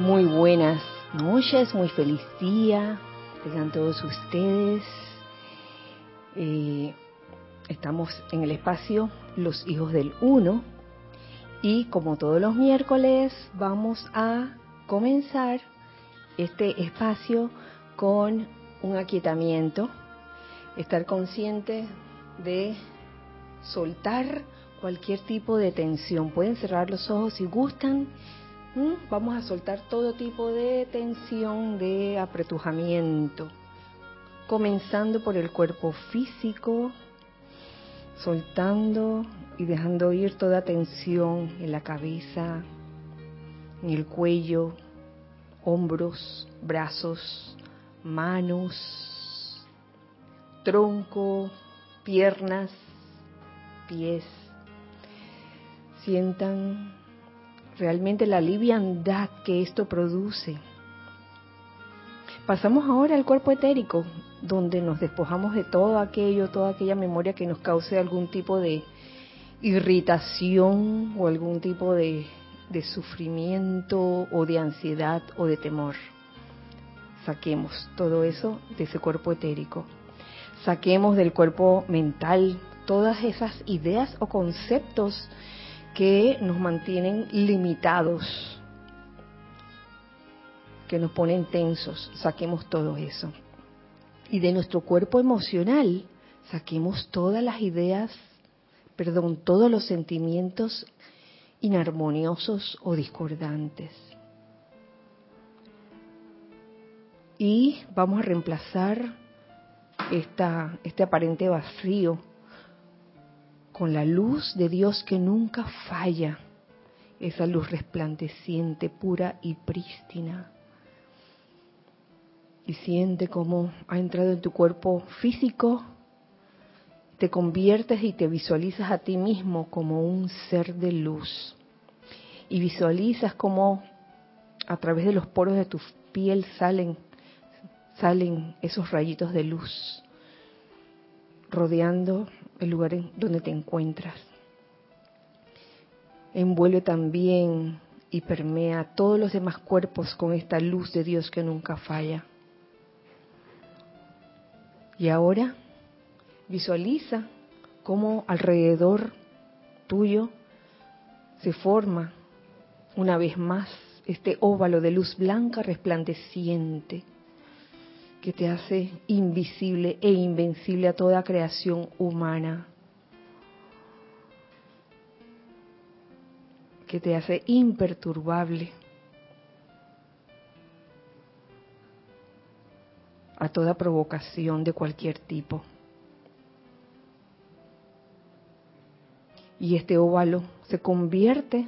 Muy buenas noches, muy feliz día. Tengan todos ustedes. Eh, estamos en el espacio Los Hijos del Uno. Y como todos los miércoles, vamos a comenzar este espacio con un aquietamiento. Estar consciente de soltar cualquier tipo de tensión. Pueden cerrar los ojos si gustan Vamos a soltar todo tipo de tensión, de apretujamiento, comenzando por el cuerpo físico, soltando y dejando ir toda tensión en la cabeza, en el cuello, hombros, brazos, manos, tronco, piernas, pies. Sientan realmente la liviandad que esto produce. Pasamos ahora al cuerpo etérico, donde nos despojamos de todo aquello, toda aquella memoria que nos cause algún tipo de irritación o algún tipo de, de sufrimiento o de ansiedad o de temor. Saquemos todo eso de ese cuerpo etérico. Saquemos del cuerpo mental todas esas ideas o conceptos que nos mantienen limitados, que nos ponen tensos, saquemos todo eso. Y de nuestro cuerpo emocional, saquemos todas las ideas, perdón, todos los sentimientos inarmoniosos o discordantes. Y vamos a reemplazar esta, este aparente vacío con la luz de Dios que nunca falla, esa luz resplandeciente, pura y prístina. Y siente cómo ha entrado en tu cuerpo físico, te conviertes y te visualizas a ti mismo como un ser de luz. Y visualizas cómo a través de los poros de tu piel salen, salen esos rayitos de luz, rodeando el lugar donde te encuentras. Envuelve también y permea todos los demás cuerpos con esta luz de Dios que nunca falla. Y ahora visualiza cómo alrededor tuyo se forma una vez más este óvalo de luz blanca resplandeciente que te hace invisible e invencible a toda creación humana, que te hace imperturbable a toda provocación de cualquier tipo. Y este óvalo se convierte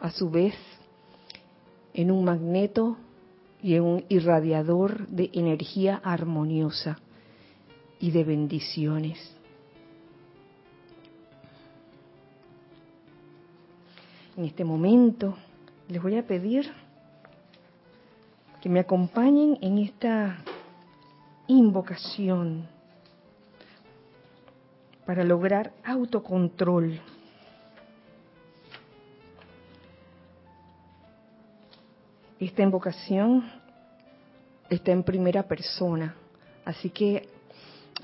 a su vez en un magneto y un irradiador de energía armoniosa y de bendiciones. En este momento les voy a pedir que me acompañen en esta invocación para lograr autocontrol Esta invocación está en primera persona, así que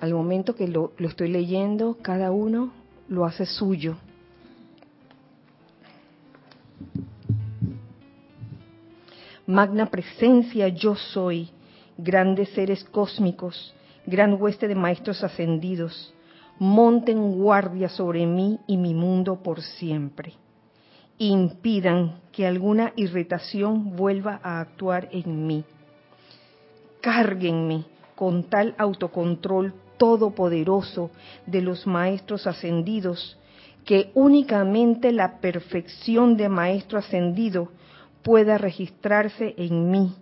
al momento que lo, estoy leyendo, cada uno lo hace suyo. Magna presencia yo soy, grandes seres cósmicos, gran hueste de maestros ascendidos, monten guardia sobre mí y mi mundo por siempre impidan que alguna irritación vuelva a actuar en mí. Cárguenme con tal autocontrol todopoderoso de los maestros ascendidos que únicamente la perfección de maestro ascendido pueda registrarse en mí,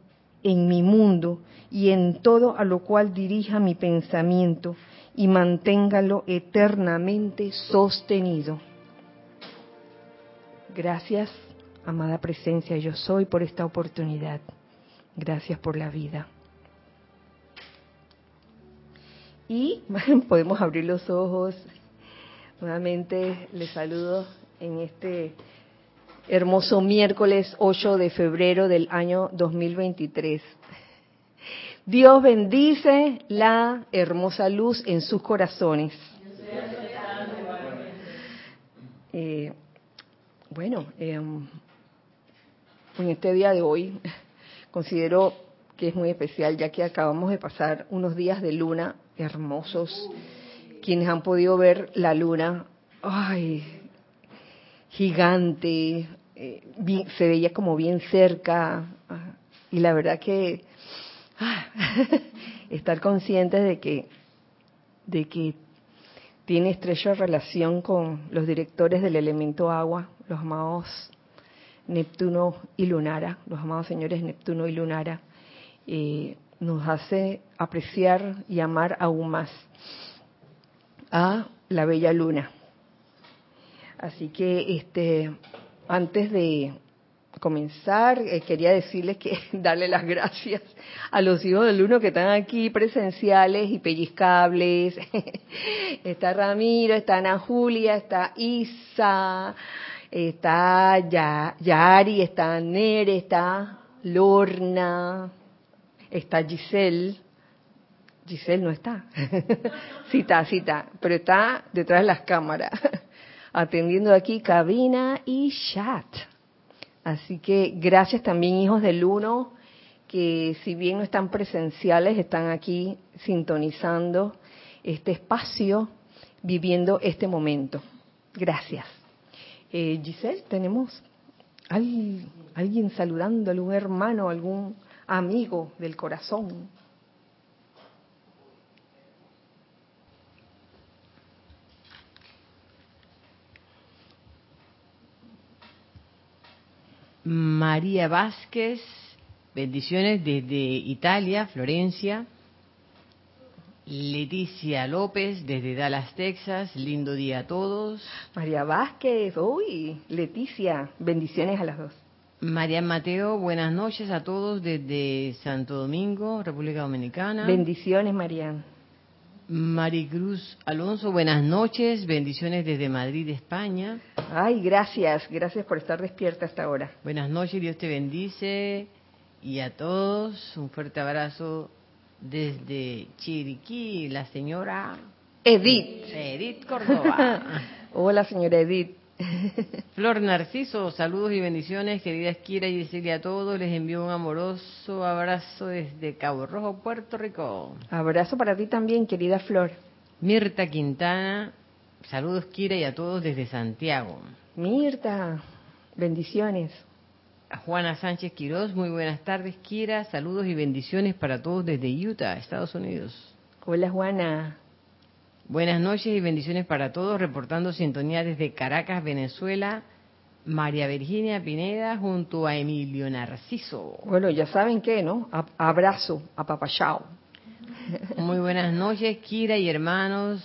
en mi mundo y en todo a lo cual dirija mi pensamiento y manténgalo eternamente sostenido. Gracias, amada presencia, yo soy por esta oportunidad. Gracias por la vida. Y podemos abrir los ojos. Nuevamente les saludo en este hermoso miércoles 8 de febrero del año 2023. Dios bendice la hermosa luz en sus corazones. Eh, bueno, em, en este día de hoy considero que es muy especial ya que acabamos de pasar unos días de luna hermosos. Quienes han podido ver la luna, ay, gigante, eh, se veía como bien cerca y la verdad que ah, estar conscientes de que de que tiene estrecha relación con los directores del elemento agua, los amados Neptuno y Lunara, los amados señores Neptuno y Lunara, eh, nos hace apreciar y amar aún más a la bella luna. Así que este antes de comenzar, eh, quería decirles que darle las gracias a los hijos del uno que están aquí presenciales y pellizcables. está Ramiro, está Ana Julia, está Isa, está Yari, está Nere, está Lorna, está Giselle. Giselle no está. sí está, sí está, pero está detrás de las cámaras atendiendo aquí cabina y chat. Así que gracias también hijos del uno, que si bien no están presenciales, están aquí sintonizando este espacio, viviendo este momento. Gracias. Eh, Giselle, tenemos alguien saludando, algún hermano, algún amigo del corazón. María Vázquez, bendiciones desde Italia, Florencia. Leticia López desde Dallas, Texas, lindo día a todos. María Vázquez, uy, Leticia, bendiciones a las dos. María Mateo, buenas noches a todos desde Santo Domingo, República Dominicana. Bendiciones, María. Maricruz Alonso, buenas noches, bendiciones desde Madrid, España. Ay, gracias, gracias por estar despierta hasta ahora. Buenas noches, Dios te bendice y a todos un fuerte abrazo desde Chiriquí, la señora Edith. Edith Córdoba. Hola, señora Edith. Flor Narciso, saludos y bendiciones, queridas Kira y decirle a todos, les envío un amoroso abrazo desde Cabo Rojo, Puerto Rico. Abrazo para ti también, querida Flor. Mirta Quintana, saludos Kira y a todos desde Santiago. Mirta, bendiciones. Juana Sánchez Quiroz, muy buenas tardes Kira, saludos y bendiciones para todos desde Utah, Estados Unidos. Hola Juana. Buenas noches y bendiciones para todos, reportando sintonía desde Caracas, Venezuela. María Virginia Pineda junto a Emilio Narciso. Bueno, ya saben qué, ¿no? abrazo, apapachao. Muy buenas noches, Kira y hermanos.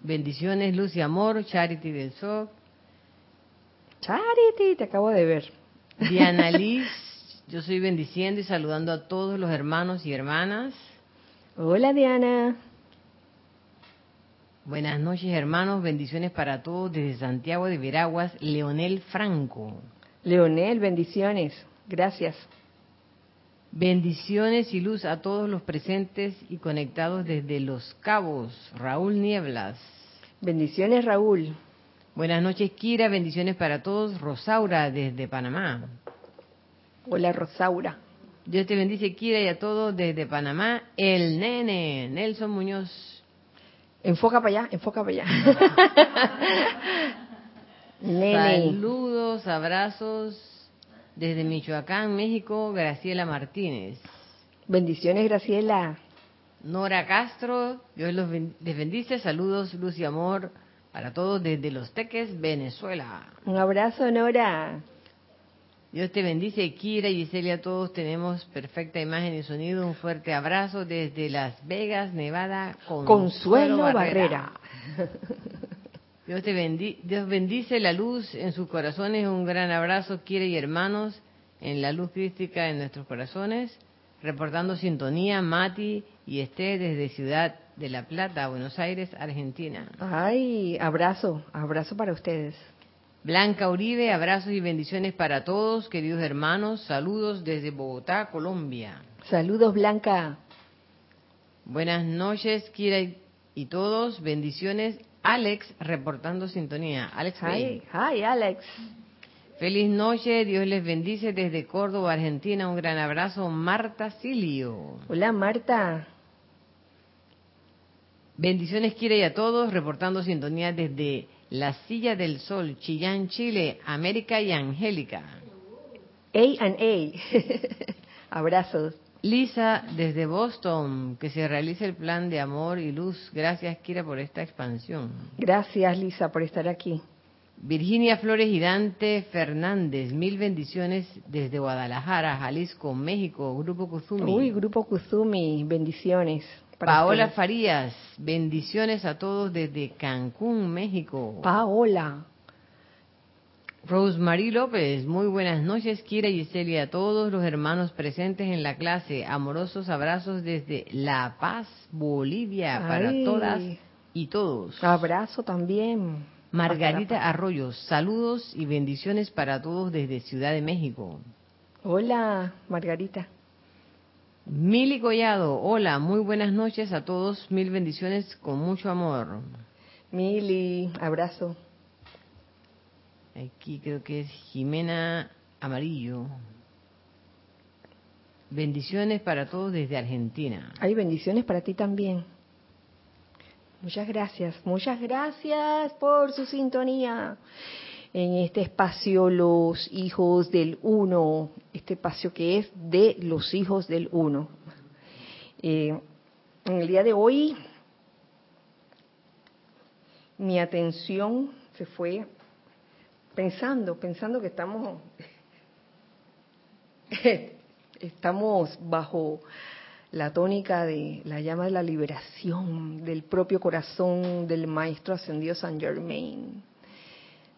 Bendiciones, luz y amor, Charity del SOC. Charity, te acabo de ver. Diana Liz, yo soy bendiciendo y saludando a todos los hermanos y hermanas. Hola, Diana. Buenas noches, hermanos. Bendiciones para todos desde Santiago de Veraguas, Leonel Franco. Leonel, bendiciones. Gracias. Bendiciones y luz a todos los presentes y conectados desde Los Cabos. Raúl Nieblas. Bendiciones, Raúl. Buenas noches, Kira. Bendiciones para todos. Rosaura desde Panamá. Hola, Rosaura. Dios te bendice, Kira, y a todos desde Panamá. El nene, Nelson Muñoz. Enfoca para allá, enfoca para allá. Saludos, abrazos desde Michoacán, México, Graciela Martínez. Bendiciones, Graciela. Nora Castro, Dios los les bendice. Saludos, luz y amor para todos desde Los Teques, Venezuela. Un abrazo, Nora. Dios te bendice, Kira y Celia, todos tenemos perfecta imagen y sonido. Un fuerte abrazo desde Las Vegas, Nevada, Consuelo, Barrera. Dios te bendice, Dios bendice la luz en sus corazones. Un gran abrazo, Kira y hermanos, en la luz crística en nuestros corazones. Reportando sintonía, Mati y Esté desde Ciudad de La Plata, Buenos Aires, Argentina. Ay, abrazo, abrazo para ustedes. Blanca Uribe, abrazos y bendiciones para todos, queridos hermanos. Saludos desde Bogotá, Colombia. Saludos, Blanca. Buenas noches, Kira y todos. Bendiciones. Alex, reportando sintonía. Alex, hi, hi, Alex. Feliz noche, Dios les bendice desde Córdoba, Argentina. Un gran abrazo, Marta Silio. Hola, Marta. Bendiciones, Kira y a todos, reportando sintonía desde La Silla del Sol, Chillán, Chile, América y Angélica. A and A. Abrazos. Lisa, desde Boston, que se realice el plan de amor y luz. Gracias, Kira, por esta expansión. Gracias, Lisa, por estar aquí. Virginia Flores Girante Fernández, mil bendiciones desde Guadalajara, Jalisco, México, Grupo Kuzumi. Uy, Grupo Kuzumi, bendiciones. Paola Farías, bendiciones a todos desde Cancún, México. Paola. Rosemary López, muy buenas noches, Kira y Celia, a todos los hermanos presentes en la clase. Amorosos abrazos desde La Paz, Bolivia, para todas y todos. Abrazo también. Margarita Arroyos, saludos y bendiciones para todos desde Ciudad de México. Hola, Margarita. Mili Collado, hola, muy buenas noches a todos, mil bendiciones con mucho amor. Mili, abrazo. Aquí creo que es Jimena Amarillo. Bendiciones para todos desde Argentina. Hay bendiciones para ti también. Muchas gracias, muchas gracias por su sintonía en este espacio Los Hijos del Uno, este espacio que es de los Hijos del Uno. Eh, en el día de hoy mi atención se fue pensando, pensando que estamos estamos bajo la tónica de la llama de la liberación del propio corazón del maestro ascendido San Germain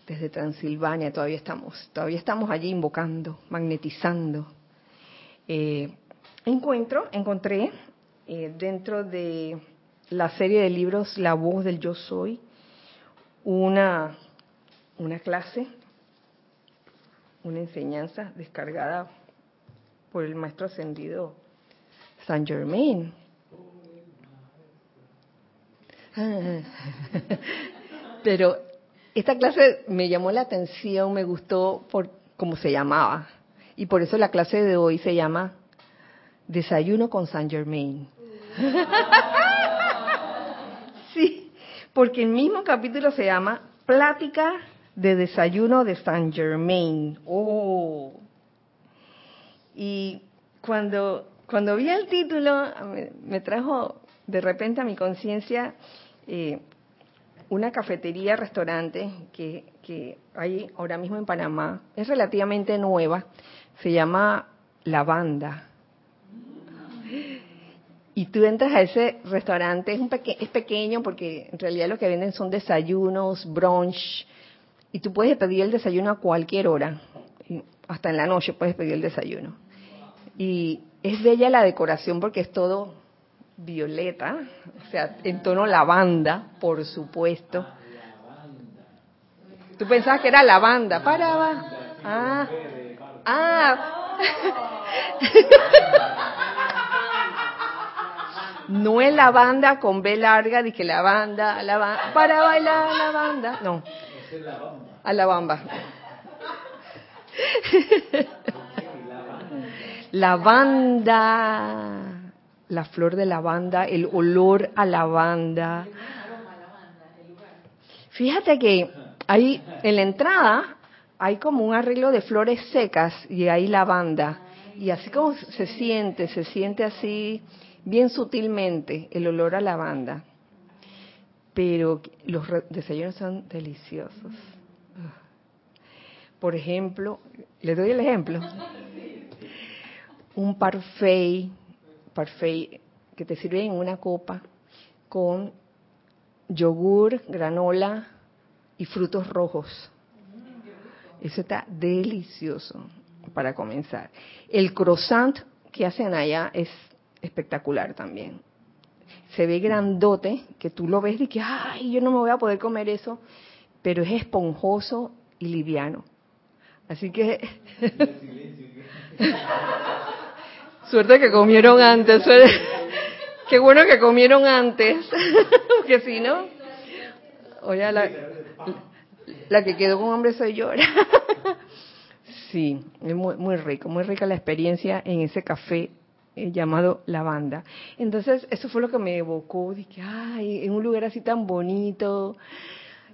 desde Transilvania todavía estamos todavía estamos allí invocando magnetizando eh, encuentro encontré eh, dentro de la serie de libros La voz del yo soy una una clase una enseñanza descargada por el maestro ascendido San Germain. Pero esta clase me llamó la atención, me gustó por cómo se llamaba. Y por eso la clase de hoy se llama Desayuno con San Germain. sí, porque el mismo capítulo se llama Plática de Desayuno de San Germain. Oh. Y cuando cuando vi el título, me, trajo de repente a mi conciencia eh, una cafetería, restaurante que, que hay ahora mismo en Panamá. Es relativamente nueva. Se llama La Banda. Y tú entras a ese restaurante, es, un es pequeño porque en realidad lo que venden son desayunos, brunch, y tú puedes pedir el desayuno a cualquier hora, hasta en la noche puedes pedir el desayuno. Y es bella la decoración porque es todo violeta, o sea, en tono lavanda, por supuesto. Tú pensabas que era lavanda, paraba. Ah, ah. No es lavanda con B larga, dije lavanda, lavanda, para bailar lavanda. No. A la bamba. lavanda, la flor de lavanda, el olor a lavanda. Fíjate que ahí en la entrada hay como un arreglo de flores secas y hay lavanda. Y así como se siente, se siente así bien sutilmente el olor a lavanda. Pero los desayunos son deliciosos. Por ejemplo, le doy el ejemplo un parfait, parfait que te sirve en una copa con yogur, granola y frutos rojos. Eso está delicioso para comenzar. El croissant que hacen allá es espectacular también. Se ve grandote, que tú lo ves y que, ay, yo no me voy a poder comer eso, pero es esponjoso y liviano. Así que... Suerte que comieron antes. Qué bueno que comieron antes. Porque si no... Oye, la, que quedó con hambre soy yo. sí, es muy, muy rico, muy rica la experiencia en ese café eh, llamado Lavanda. Entonces, eso fue lo que me evocó. Dije, ay, en un lugar así tan bonito,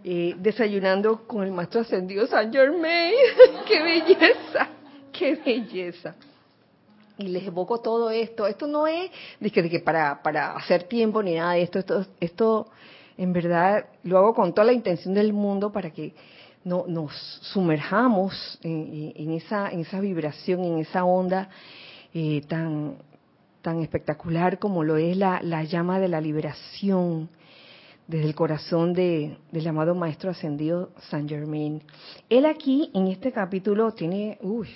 eh, desayunando con el maestro ascendido San Germain. ¡Qué belleza! ¡Qué belleza! Y les evoco todo esto. Esto no es de que, de que para, para hacer tiempo ni nada de esto. Esto, esto en verdad lo hago con toda la intención del mundo para que no, nos sumerjamos en, esa, en esa vibración, en esa onda eh, tan, tan espectacular como lo es la, la llama de la liberación desde el corazón de, del amado Maestro Ascendido San Germain. Él aquí, en este capítulo, tiene uy,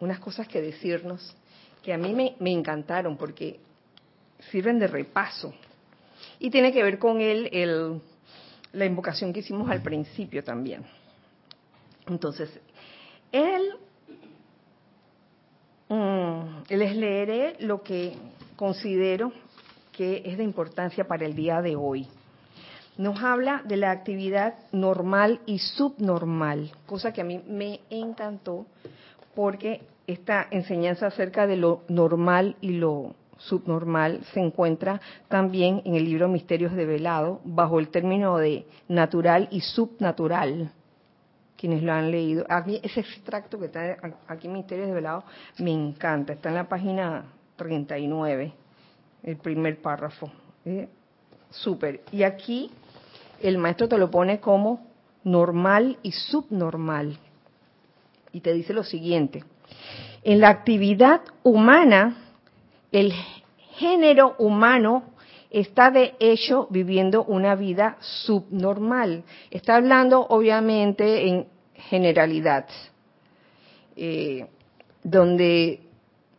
unas cosas que decirnos que a mí me, me encantaron porque sirven de repaso y tiene que ver con él el, la invocación que hicimos al principio también. Entonces, él, mm, les leeré lo que considero que es de importancia para el día de hoy. Nos habla de la actividad normal y subnormal, cosa que a mí me encantó porque esta enseñanza acerca de lo normal y lo subnormal se encuentra también en el libro Misterios de Velado, bajo el término de natural y subnatural. Quienes lo han leído. A mí ese extracto que está aquí en Misterios de Velado me encanta. Está en la página 39, el primer párrafo. ¿Eh? Súper. Y aquí el maestro te lo pone como normal y subnormal. Y te dice lo siguiente. En la actividad humana, el género humano está de hecho viviendo una vida subnormal. Está hablando obviamente en generalidad, eh, donde,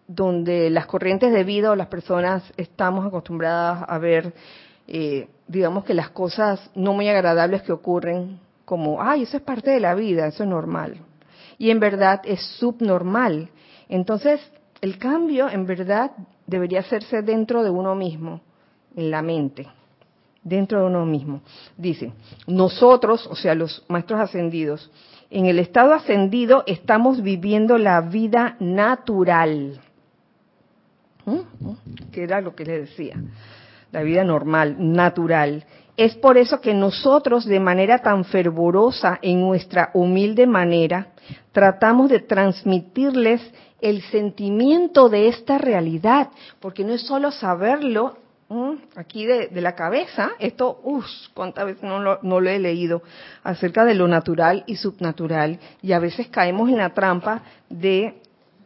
donde las corrientes de vida o las personas estamos acostumbradas a ver, eh, digamos que las cosas no muy agradables que ocurren como, ay, eso es parte de la vida, eso es normal. Y en verdad es subnormal. Entonces, el cambio en verdad debería hacerse dentro de uno mismo, en la mente, dentro de uno mismo. Dice, nosotros, o sea, los maestros ascendidos, en el estado ascendido estamos viviendo la vida natural. ¿Mm? Que era lo que le decía. La vida normal, natural. Es por eso que nosotros, de manera tan fervorosa, en nuestra humilde manera, tratamos de transmitirles el sentimiento de esta realidad, porque no es solo saberlo aquí de, la cabeza, esto, uff, cuántas veces no lo, no lo he leído, acerca de lo natural y subnatural, y a veces caemos en la trampa de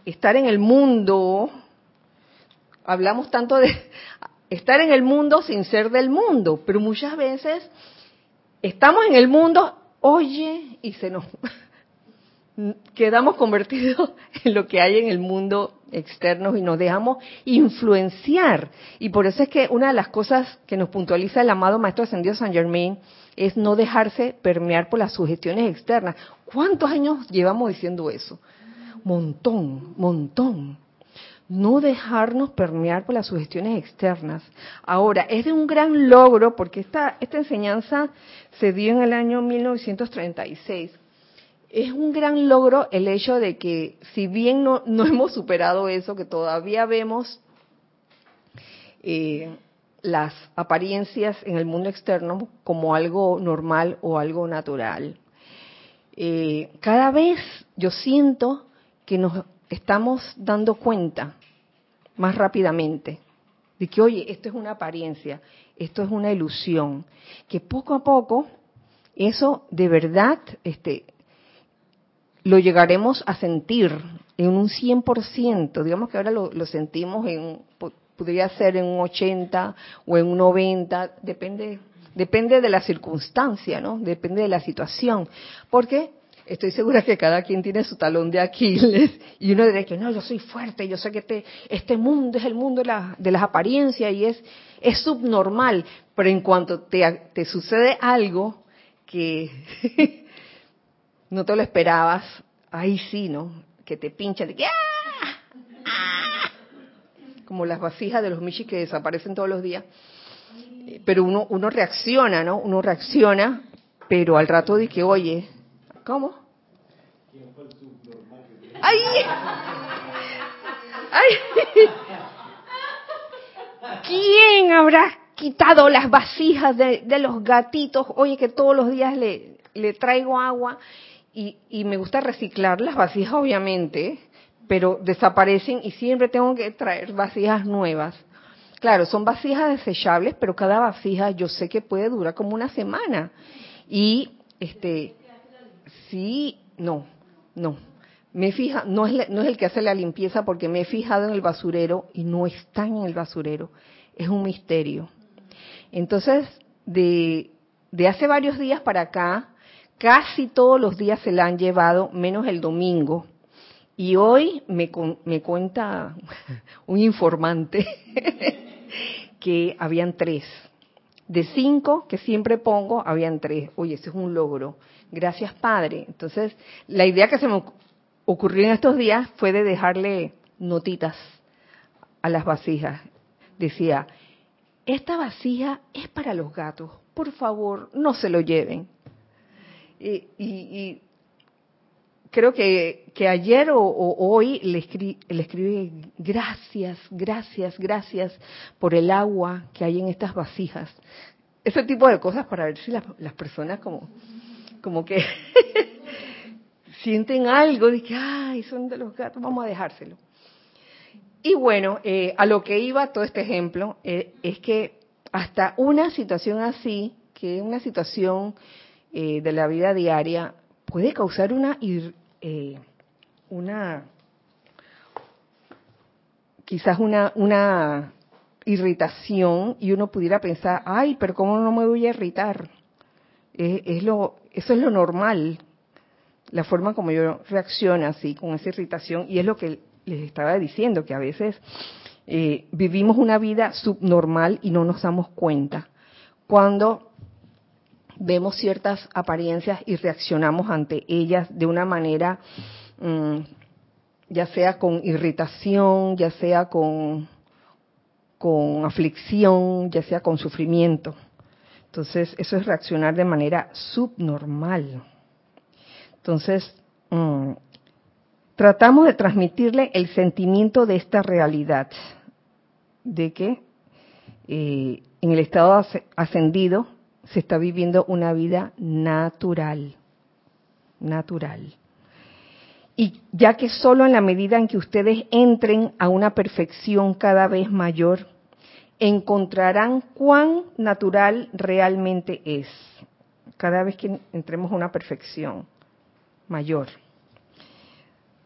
estar en el mundo, hablamos tanto de estar en el mundo sin ser del mundo, pero muchas veces estamos en el mundo, oye, y se nos quedamos convertidos en lo que hay en el mundo externo y nos dejamos influenciar. Y por eso es que una de las cosas que nos puntualiza el amado Maestro Ascendido San Germain es no dejarse permear por las sugestiones externas. ¿Cuántos años llevamos diciendo eso? Montón, montón. No dejarnos permear por las sugestiones externas. Ahora, es de un gran logro porque esta, esta enseñanza se dio en el año 1936 es un gran logro el hecho de que si bien no, hemos superado eso, que todavía vemos eh, las apariencias en el mundo externo como algo normal o algo natural. Eh, cada vez yo siento que nos estamos dando cuenta más rápidamente de que, oye, esto es una apariencia, esto es una ilusión, que poco a poco eso de verdad este, lo llegaremos a sentir en un 100%, digamos que ahora lo, sentimos en, podría ser en un 80 o en un 90, depende, depende de la circunstancia, ¿no? Depende de la situación. Porque estoy segura que cada quien tiene su talón de Aquiles y uno diría que no, yo soy fuerte, yo sé que este, este mundo es el mundo de, de las apariencias y es, es subnormal, pero en cuanto te, te sucede algo que no te lo esperabas, ahí sí, ¿no? Que te pinchan, de que ¡ah! ¡Ah! como las vasijas de los michis que desaparecen todos los días. Pero uno, uno reacciona, ¿no? Uno reacciona, pero al rato de que, oye, ¿cómo? ¡Ay! ¡Ay! ¿Quién habrá quitado las vasijas de, los gatitos? Oye, que todos los días le, le traigo agua y, y me gusta reciclar las vasijas, obviamente, pero desaparecen y siempre tengo que traer vasijas nuevas. Claro, son vasijas desechables, pero cada vasija yo sé que puede durar como una semana. Y, este, sí, no, no. Me fija, no es, no es el que hace la limpieza porque me he fijado en el basurero y no están en el basurero. Es un misterio. Entonces, de, de hace varios días para acá, casi todos los días se la han llevado, menos el domingo. Y hoy me, me cuenta un informante que habían tres. De cinco que siempre pongo, habían tres. Oye, ese es un logro. Gracias, Padre. Entonces, la idea que se me ocurrió en estos días fue de dejarle notitas a las vasijas. Decía, esta vasija es para los gatos. Por favor, no se lo lleven. Y, y, creo que, que ayer o, hoy le, escri, le escribí gracias, gracias, gracias por el agua que hay en estas vasijas. Ese tipo de cosas para ver si las personas como, como que sienten algo de que, ay, son de los gatos, vamos a dejárselo. Y bueno, eh, a lo que iba todo este ejemplo eh, es que hasta una situación así, que una situación eh, de la vida diaria, puede causar una, una quizás una, una irritación y uno pudiera pensar, ay, pero ¿cómo no me voy a irritar? es lo, eso es lo normal, la forma como yo reacciono así, con esa irritación, y es lo que les estaba diciendo, que a veces eh, vivimos una vida subnormal y no nos damos cuenta. Cuando vemos ciertas apariencias y reaccionamos ante ellas de una manera, mm, ya sea con irritación, ya sea con, con aflicción, ya sea con sufrimiento. Entonces, eso es reaccionar de manera subnormal. Entonces, mm, tratamos de transmitirle el sentimiento de esta realidad, de que eh, en el estado ascendido se está viviendo una vida natural, natural. Y ya que solo en la medida en que ustedes entren a una perfección cada vez mayor, encontrarán cuán natural realmente es, cada vez que entremos a una perfección mayor.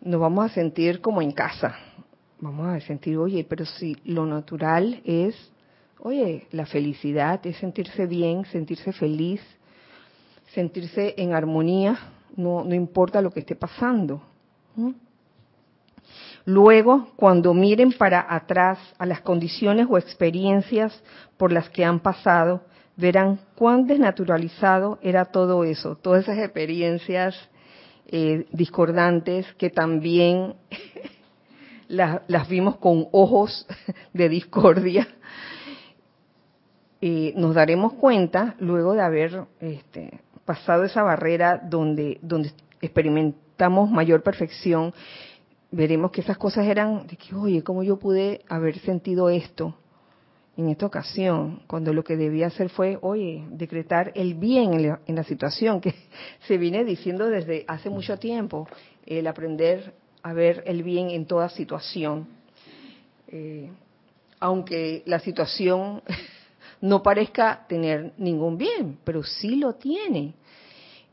Nos vamos a sentir como en casa. Vamos a sentir, oye, pero si lo natural es, oye, la felicidad es sentirse bien, sentirse feliz, sentirse en armonía, no, no importa lo que esté pasando. Luego, cuando miren para atrás a las condiciones o experiencias por las que han pasado, verán cuán desnaturalizado era todo eso, todas esas experiencias eh, discordantes que también las, vimos con ojos de discordia, eh, nos daremos cuenta luego de haber este, pasado esa barrera donde, donde experimentamos mayor perfección, veremos que esas cosas eran de que, oye, ¿cómo yo pude haber sentido esto? en esta ocasión, cuando lo que debía hacer fue, oye, decretar el bien en la, situación, que se viene diciendo desde hace mucho tiempo, el aprender a ver el bien en toda situación. Eh, aunque la situación no parezca tener ningún bien, pero sí lo tiene.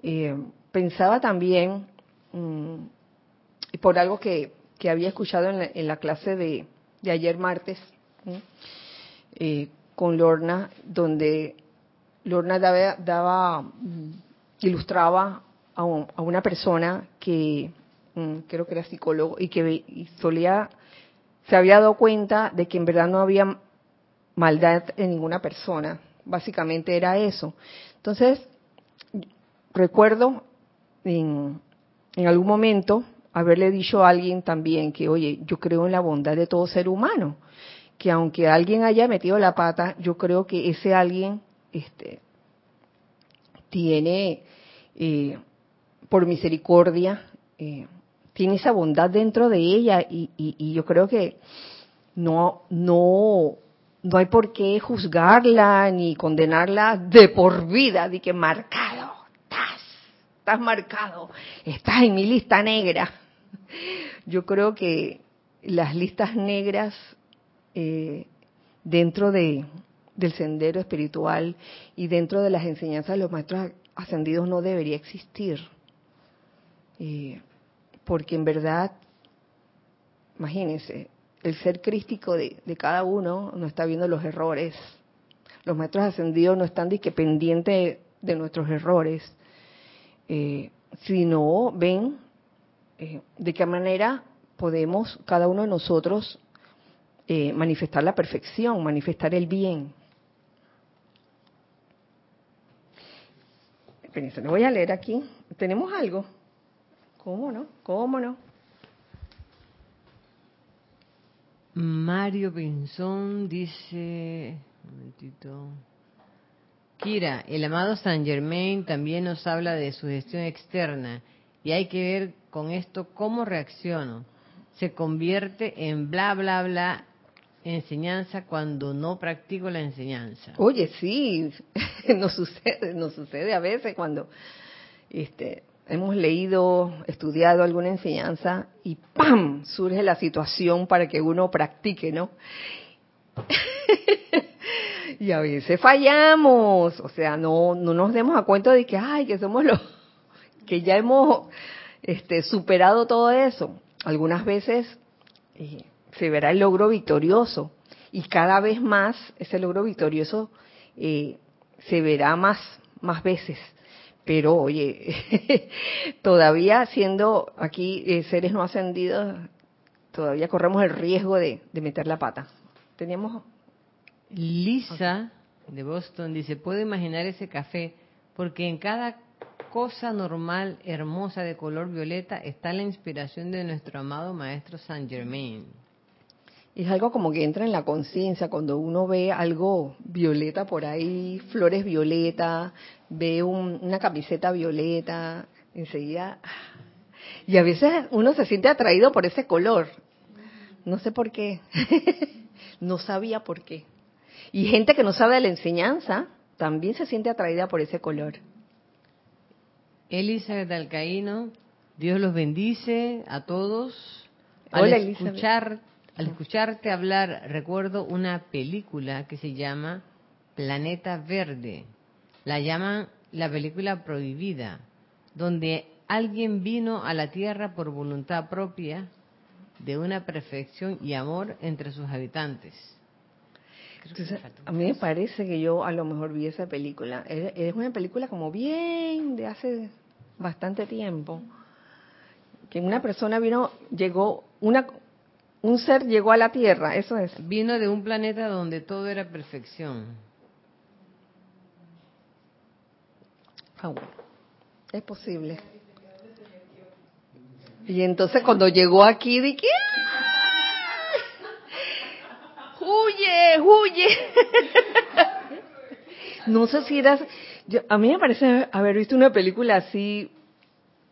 Eh, pensaba también, mm, por algo que, que había escuchado en la, clase de, ayer martes, eh, con Lorna, donde Lorna daba, mm, ilustraba a, una persona que mm, creo que era psicólogo y que solía se había dado cuenta de que en verdad no había maldad en ninguna persona. Básicamente era eso. Entonces, recuerdo en, en algún momento haberle dicho a alguien también que, oye, yo creo en la bondad de todo ser humano, que aunque alguien haya metido la pata, yo creo que ese alguien este, tiene, eh, por misericordia, eh, tiene esa bondad dentro de ella y, y, yo creo que no, no, no hay por qué juzgarla ni condenarla de por vida, de que marcado, estás, estás marcado, estás en mi lista negra. Yo creo que las listas negras eh, dentro de, del sendero espiritual y dentro de las enseñanzas de los maestros ascendidos no debería existir. Eh, porque en verdad, imagínense, el ser crístico de, cada uno no está viendo los errores. Los maestros ascendidos no están pendientes de nuestros errores, eh, sino ven eh, de qué manera podemos cada uno de nosotros eh, manifestar la perfección, manifestar el bien. Lo voy a leer aquí. ¿Tenemos algo? ¿Cómo no? ¿Cómo no? Mario Pinzón dice, un momentito. Kira, el amado Saint Germain también nos habla de su gestión externa y hay que ver con esto cómo reacciono. Se convierte en bla, bla, bla enseñanza cuando no practico la enseñanza. Oye, sí, nos sucede, nos sucede a veces cuando este, hemos leído, estudiado alguna enseñanza y ¡pam! surge la situación para que uno practique, ¿no? y a veces fallamos, o sea, no, no nos demos a cuenta de que, ay, que somos los, que ya hemos este, superado todo eso. Algunas veces eh, se verá el logro victorioso y cada vez más ese logro victorioso eh, se verá más, más veces pero oye, todavía siendo aquí eh, seres no ascendidos, todavía corremos el riesgo de, meter la pata. Teníamos... Lisa de Boston dice, puedo imaginar ese café porque en cada cosa normal, hermosa de color violeta está la inspiración de nuestro amado Maestro Saint Germain. Es algo como que entra en la conciencia cuando uno ve algo violeta por ahí, flores violeta, ve una camiseta violeta, enseguida. Y a veces uno se siente atraído por ese color. No sé por qué. no sabía por qué. Y gente que no sabe de la enseñanza también se siente atraída por ese color. Elizabeth Alcaíno, Dios los bendice a todos. Hola, Al escuchar, al escucharte hablar, recuerdo una película que se llama Planeta Verde la llaman la película prohibida, donde alguien vino a la Tierra por voluntad propia de una perfección y amor entre sus habitantes. a mí me parece que yo a lo mejor vi esa película. Es una película como bien de hace bastante tiempo. Que una persona vino, llegó, una, un ser llegó a la Tierra, eso es. Vino de un planeta donde todo era perfección. Ah, es posible. Y entonces cuando llegó aquí, dije, ¡huye, huye! no sé si eras... a mí me parece haber visto una película así,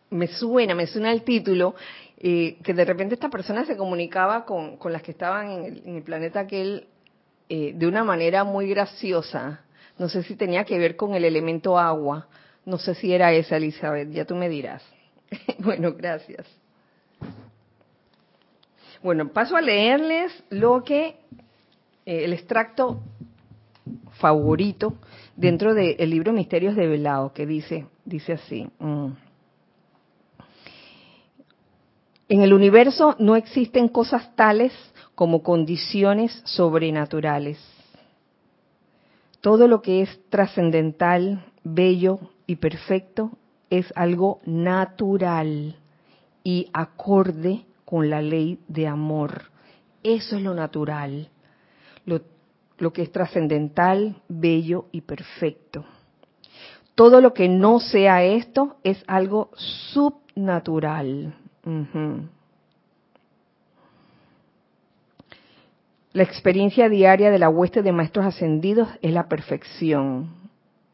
me suena, me suena el título, eh, que de repente esta persona se comunicaba con, con las que estaban en el, planeta aquel eh, de una manera muy graciosa. No sé si tenía que ver con el elemento agua no sé si era esa, Elizabeth, ya tú me dirás. bueno, gracias. Bueno, paso a leerles lo que eh, el extracto favorito dentro del libro Misterios de Velado, que dice, dice así. Mm. En el universo no existen cosas tales como condiciones sobrenaturales. Todo lo que es trascendental, bello, y perfecto es algo natural y acorde con la ley de amor. Eso es lo natural, lo, lo que es trascendental, bello y perfecto. Todo lo que no sea esto es algo subnatural. La experiencia diaria de la hueste de maestros ascendidos es la perfección.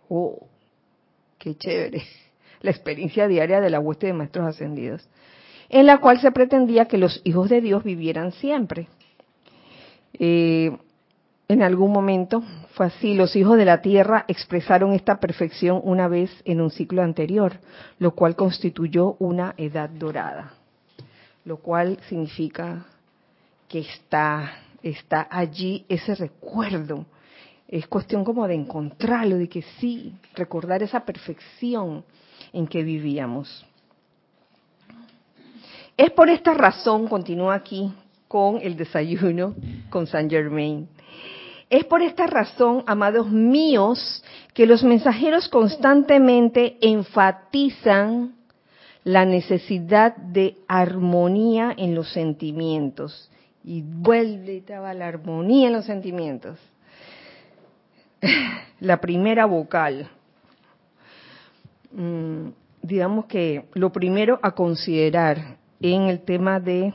Oh, qué chévere. La experiencia diaria de la hueste de maestros ascendidos, en la cual se pretendía que los hijos de Dios vivieran siempre. Eh, en algún momento fue así. Los hijos de la tierra expresaron esta perfección una vez en un ciclo anterior, lo cual constituyó una edad dorada. Lo cual significa que está, está allí ese recuerdo. Es cuestión como de encontrarlo, de que sí, recordar esa perfección en que vivíamos. Es por esta razón, continúa aquí con el desayuno con San Germain es por esta razón, amados míos, que los mensajeros constantemente enfatizan la necesidad de armonía en los sentimientos. Y vuelve a la armonía en los sentimientos. La primera vocal. Mm, digamos que lo primero a considerar en el tema de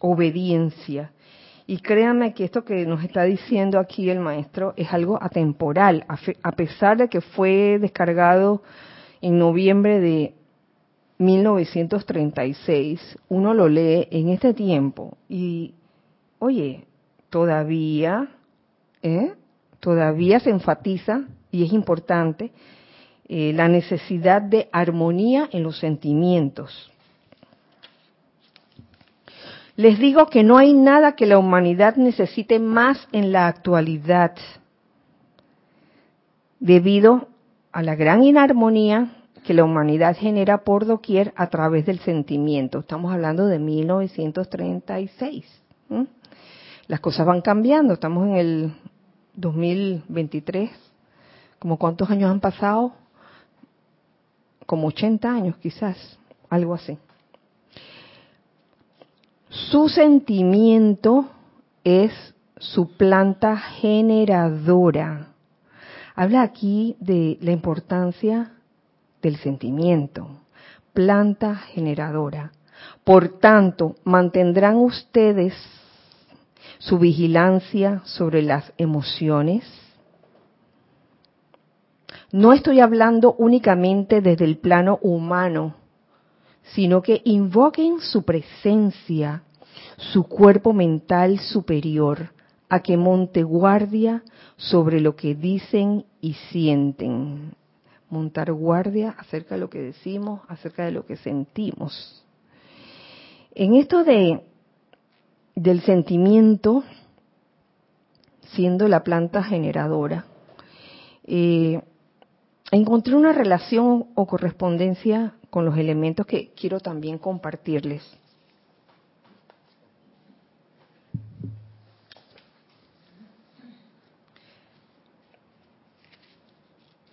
obediencia y créanme que esto que nos está diciendo aquí el maestro es algo atemporal, a, pesar de que fue descargado en noviembre de 1936, uno lo lee en este tiempo y, oye, todavía, ¿eh? todavía se enfatiza, y es importante, eh, la necesidad de armonía en los sentimientos. Les digo que no hay nada que la humanidad necesite más en la actualidad, debido a la gran inarmonía que la humanidad genera por doquier a través del sentimiento. Estamos hablando de 1936. Las cosas van cambiando, estamos en el 2023. ¿Como cuántos años han pasado? Como 80 años quizás, algo así. Su sentimiento es su planta generadora. Habla aquí de la importancia del sentimiento, planta generadora. Por tanto, mantendrán ustedes su vigilancia sobre las emociones. No estoy hablando únicamente desde el plano humano, sino que invoquen su presencia su cuerpo mental superior a que monte guardia sobre lo que dicen y sienten. Montar guardia acerca de lo que decimos, acerca de lo que sentimos. En esto de del sentimiento, siendo la planta generadora, eh, encontré una relación o correspondencia con los elementos que quiero también compartirles.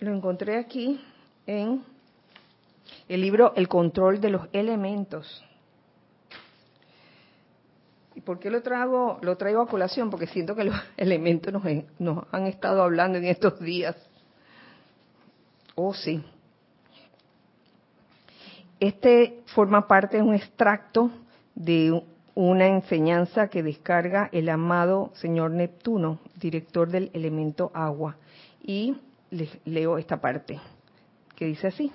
Lo encontré aquí en el libro El control de los elementos. ¿Y por qué lo traigo, lo traigo a colación? Porque siento que los elementos nos, nos han estado hablando en estos días. Oh, sí. Este forma parte de un extracto de una enseñanza que descarga el amado señor Neptuno, director del elemento agua. Y les leo esta parte, que dice así.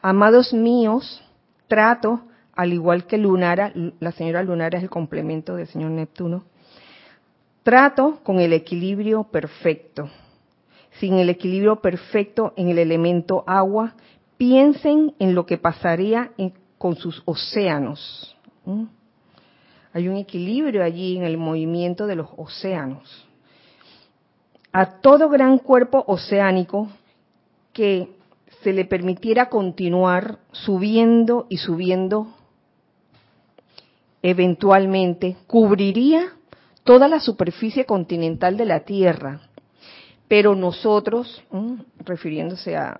Amados míos, trato, al igual que Lunara, la señora Lunara es el complemento del señor Neptuno, trato con el equilibrio perfecto. Sin el equilibrio perfecto en el elemento agua, piensen en lo que pasaría con sus océanos. Hay un equilibrio allí en el movimiento de los océanos a todo gran cuerpo oceánico que se le permitiera continuar subiendo y subiendo, eventualmente cubriría toda la superficie continental de la Tierra. Pero nosotros, refiriéndose al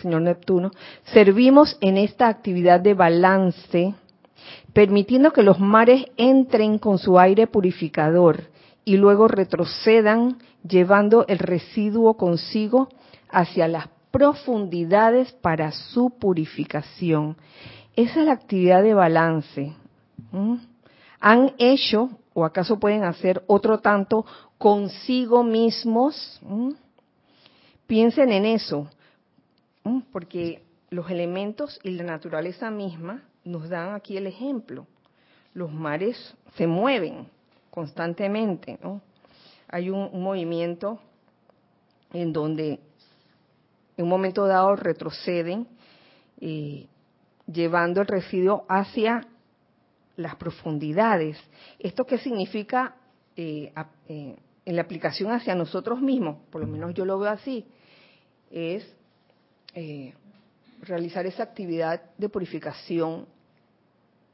señor Neptuno, servimos en esta actividad de balance, permitiendo que los mares entren con su aire purificador y luego retrocedan llevando el residuo consigo hacia las profundidades para su purificación. Esa es la actividad de balance. ¿Han hecho o acaso pueden hacer otro tanto consigo mismos? Piensen en eso, porque los elementos y la naturaleza misma nos dan aquí el ejemplo. Los mares se mueven constantemente, ¿no? Hay un, movimiento en donde en un momento dado retroceden, eh, llevando el residuo hacia las profundidades. ¿Esto qué significa eh, eh, en la aplicación hacia nosotros mismos? Por lo menos yo lo veo así. Es realizar esa actividad de purificación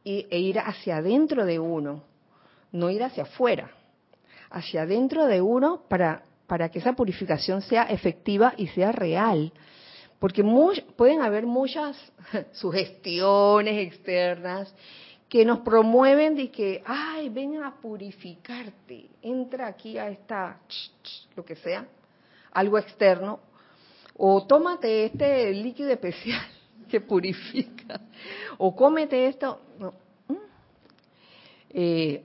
e ir hacia adentro de uno, no ir hacia afuera, hacia adentro de uno para, para que esa purificación sea efectiva y sea real. Porque pueden haber muchas sugestiones externas que nos promueven de que, ay, ven a purificarte, entra aquí a esta, lo que sea, algo externo, o tómate este líquido especial que purifica, o cómete esto. ¿Mm? Eh,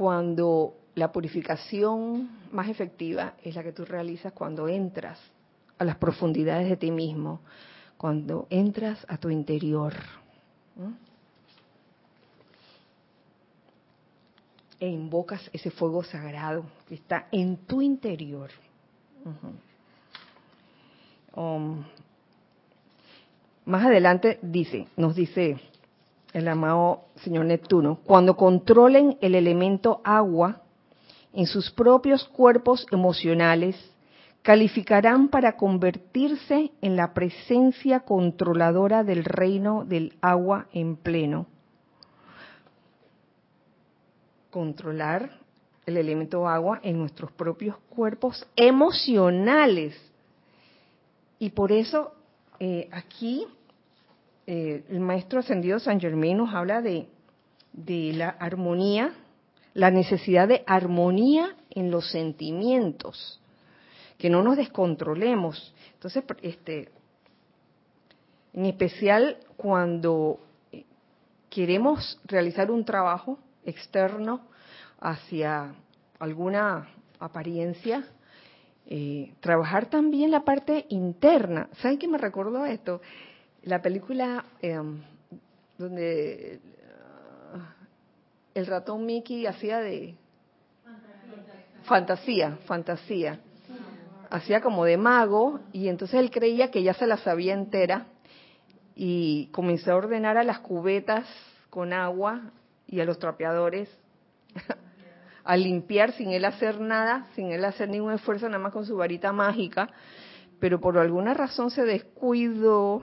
cuando la purificación más efectiva es la que tú realizas cuando entras a las profundidades de ti mismo, cuando entras a tu interior. E invocas ese fuego sagrado que está en tu interior. Um, más adelante dice, nos dice el amado señor Neptuno, cuando controlen el elemento agua en sus propios cuerpos emocionales, calificarán para convertirse en la presencia controladora del reino del agua en pleno. Controlar el elemento agua en nuestros propios cuerpos emocionales y por eso eh, aquí eh, el maestro ascendido San Germain nos habla de, de la armonía, la necesidad de armonía en los sentimientos, que no nos descontrolemos. Entonces, este, en especial cuando queremos realizar un trabajo externo hacia alguna apariencia, eh, trabajar también la parte interna. ¿Saben qué me recordó esto? La película em, donde ah, el ratón Mickey hacía de fantasía, fantasía. Hacía como de mago y entonces él creía que ya se la sabía entera y comenzó a ordenar a las cubetas con agua y a los trapeadores a limpiar sin él hacer nada, sin él hacer ningún esfuerzo, nada más con su varita mágica, pero por alguna razón se descuidó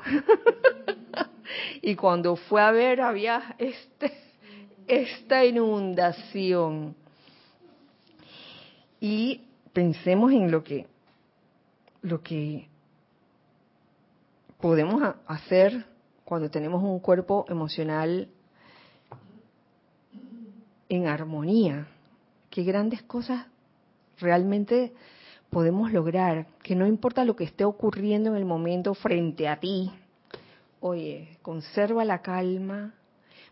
y cuando fue a ver había este, esta inundación. Y pensemos en lo que, lo que podemos hacer cuando tenemos un cuerpo emocional en armonía qué grandes cosas realmente podemos lograr, que no importa lo que esté ocurriendo en el momento frente a ti, oye, conserva la calma,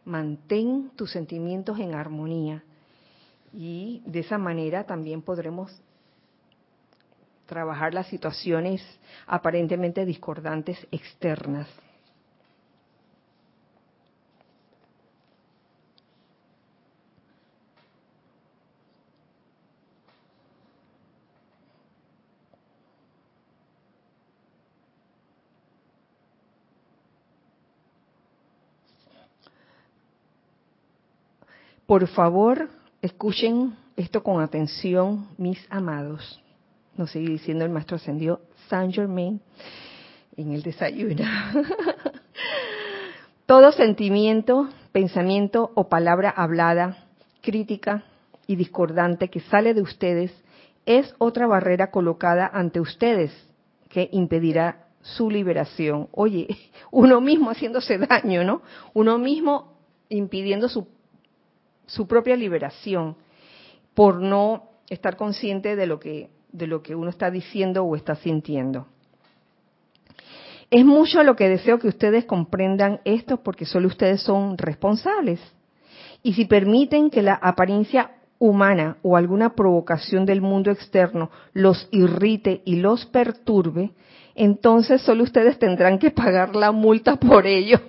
mantén tus sentimientos en armonía y de esa manera también podremos trabajar las situaciones aparentemente discordantes externas. Por favor, escuchen esto con atención, mis amados. Nos sigue diciendo el maestro ascendió Saint Germain en el desayuno. Todo sentimiento, pensamiento o palabra hablada, crítica y discordante que sale de ustedes es otra barrera colocada ante ustedes que impedirá su liberación. Oye, uno mismo haciéndose daño, ¿no? Uno mismo impidiendo su su propia liberación por no estar consciente de lo que de lo que uno está diciendo o está sintiendo. Es mucho lo que deseo que ustedes comprendan esto porque solo ustedes son responsables. Y si permiten que la apariencia humana o alguna provocación del mundo externo los irrite y los perturbe, entonces solo ustedes tendrán que pagar la multa por ello.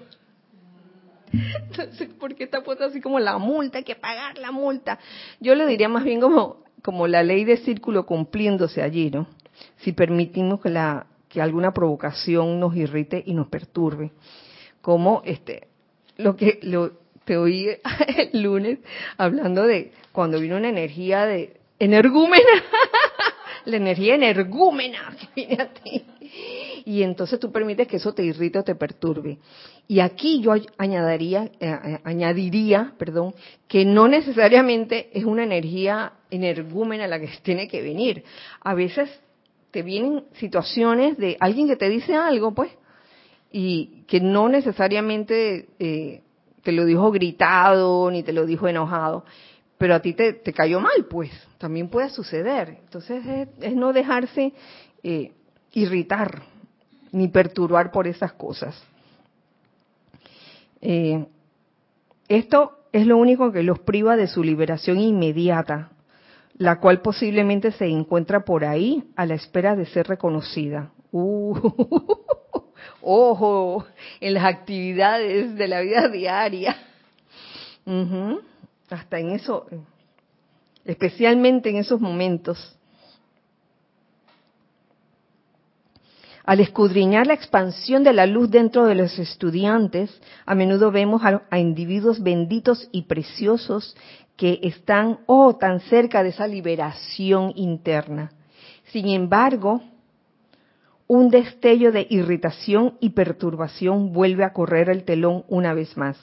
Entonces, ¿por qué está puesto así como la multa? Hay que pagar la multa. Yo le diría más bien como, como la ley de círculo cumpliéndose allí, ¿no? Si permitimos que, la, que alguna provocación nos irrite y nos perturbe. Como este, lo que lo, te oí el lunes hablando de cuando vino una energía de energúmena, la energía energúmena que viene a ti. Y entonces tú permites que eso te irrite o te perturbe. Y aquí yo añadiría, eh, añadiría, perdón, que no necesariamente es una energía energúmena la que tiene que venir. A veces te vienen situaciones de alguien que te dice algo, pues, y que no necesariamente eh, te lo dijo gritado ni te lo dijo enojado, pero a ti te, te cayó mal, pues, también puede suceder. Entonces es, no dejarse eh, irritar ni perturbar por esas cosas. Eh, esto es lo único que los priva de su liberación inmediata, la cual posiblemente se encuentra por ahí a la espera de ser reconocida. Uh, ojo, en las actividades de la vida diaria. Hasta en eso, especialmente en esos momentos. Al escudriñar la expansión de la luz dentro de los estudiantes, a menudo vemos a, individuos benditos y preciosos que están, oh, tan cerca de esa liberación interna. Sin embargo, un destello de irritación y perturbación vuelve a correr el telón una vez más.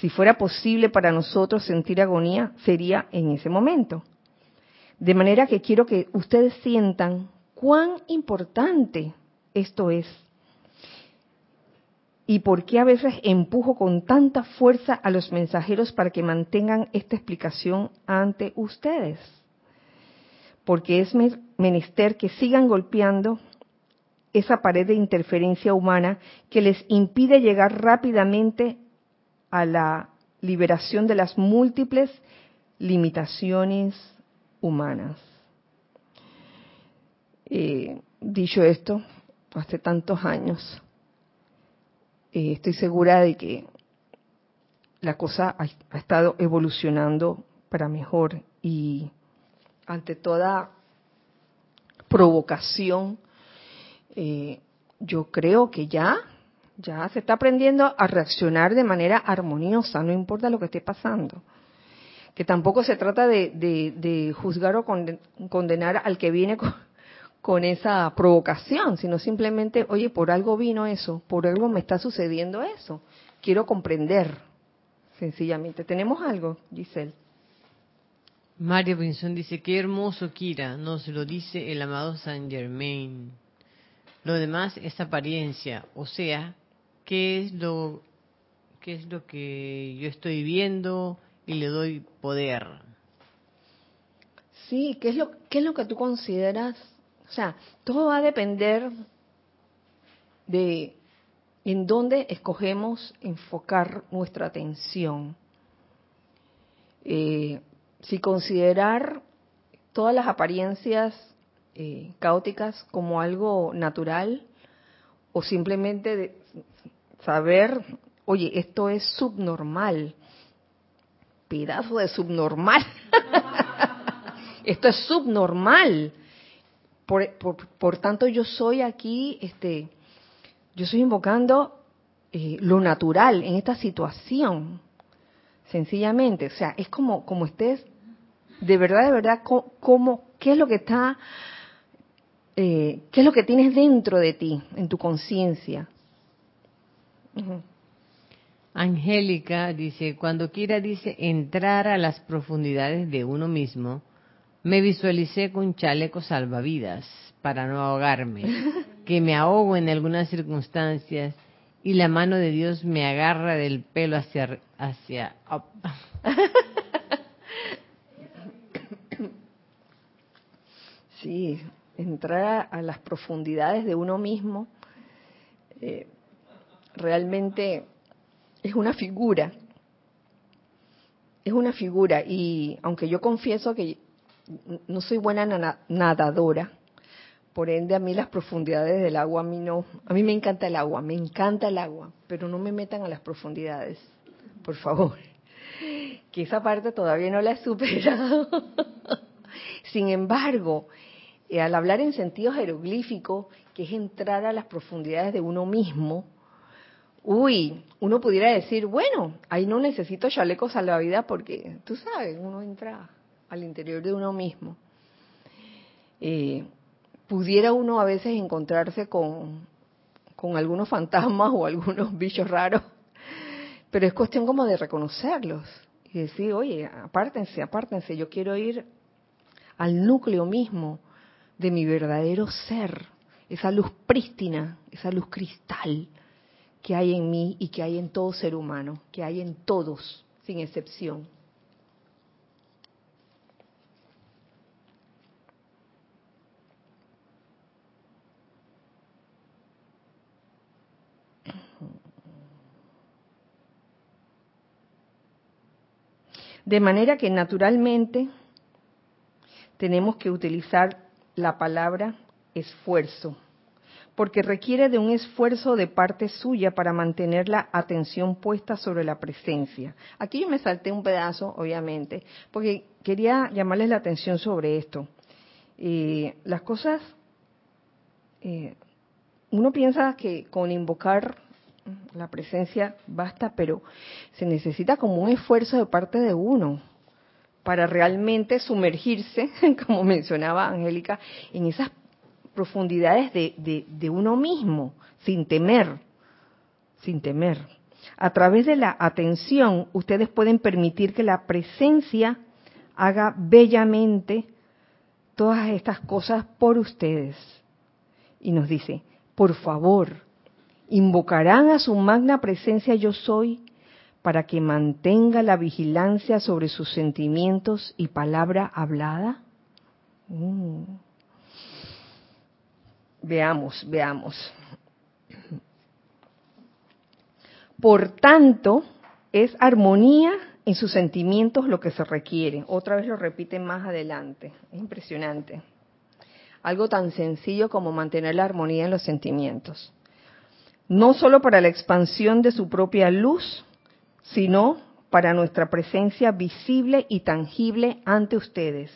Si fuera posible para nosotros sentir agonía, sería en ese momento. De manera que quiero que ustedes sientan cuán importante esto es y por qué a veces empujo con tanta fuerza a los mensajeros para que mantengan esta explicación ante ustedes. Porque es menester que sigan golpeando esa pared de interferencia humana que les impide llegar rápidamente a la liberación de las múltiples limitaciones humanas. Eh, dicho esto, hace tantos años, eh, estoy segura de que la cosa ha, estado evolucionando para mejor y ante toda provocación, eh, yo creo que ya, ya se está aprendiendo a reaccionar de manera armoniosa, no importa lo que esté pasando. Que tampoco se trata de, juzgar o condenar al que viene con, con esa provocación, sino simplemente, oye, por algo vino eso, por algo me está sucediendo eso. Quiero comprender, sencillamente. ¿Tenemos algo, Giselle? Mario Pinzón dice, qué hermoso Kira, nos lo dice el amado Saint Germain. Lo demás es apariencia, o sea, ¿qué es lo, qué es lo que yo estoy viendo y le doy poder? Sí, ¿qué es lo, qué es lo que tú consideras o sea, todo va a depender de en dónde escogemos enfocar nuestra atención. Eh, si considerar todas las apariencias eh, caóticas como algo natural o simplemente saber, oye, esto es subnormal, pedazo de subnormal, esto es subnormal, por, tanto, yo soy aquí, este, yo estoy invocando eh, lo natural en esta situación, sencillamente. O sea, es como, como estés, de verdad, de verdad, como, ¿qué es lo que está, eh, qué es lo que tienes dentro de ti, en tu conciencia? Angélica dice, cuando quiera dice entrar a las profundidades de uno mismo, me visualicé con chaleco salvavidas para no ahogarme, que me ahogo en algunas circunstancias y la mano de Dios me agarra del pelo hacia hacia Sí, entrar a las profundidades de uno mismo eh, realmente es una figura. Es una figura y aunque yo confieso que no soy buena nadadora, por ende a mí las profundidades del agua a mí no, a mí me encanta el agua, me encanta el agua, pero no me metan a las profundidades, por favor. Que esa parte todavía no la he superado. Sin embargo, eh, al hablar en sentido jeroglífico, que es entrar a las profundidades de uno mismo, uy, uno pudiera decir, bueno, ahí no necesito la vida porque, tú sabes, uno entra al interior de uno mismo. Eh, pudiera uno a veces encontrarse con, con algunos fantasmas o algunos bichos raros, pero es cuestión como de reconocerlos y decir, oye, apártense, apártense, yo quiero ir al núcleo mismo de mi verdadero ser, esa luz prístina, esa luz cristal que hay en mí y que hay en todo ser humano, que hay en todos, sin excepción. De manera que naturalmente tenemos que utilizar la palabra esfuerzo, porque requiere de un esfuerzo de parte suya para mantener la atención puesta sobre la presencia. Aquí yo me salté un pedazo, obviamente, porque quería llamarles la atención sobre esto. Eh, las cosas, eh, uno piensa que con invocar la presencia basta, pero se necesita como un esfuerzo de parte de uno para realmente sumergirse, como mencionaba Angélica, en esas profundidades de, uno mismo, sin temer, sin temer. A través de la atención, ustedes pueden permitir que la presencia haga bellamente todas estas cosas por ustedes. Y nos dice, por favor, invocarán a su magna presencia yo soy para que mantenga la vigilancia sobre sus sentimientos y palabra hablada? Mm. Veamos, veamos. Por tanto, es armonía en sus sentimientos lo que se requiere. Otra vez lo repite más adelante. Es impresionante. Algo tan sencillo como mantener la armonía en los sentimientos no solo para la expansión de su propia luz, sino para nuestra presencia visible y tangible ante ustedes.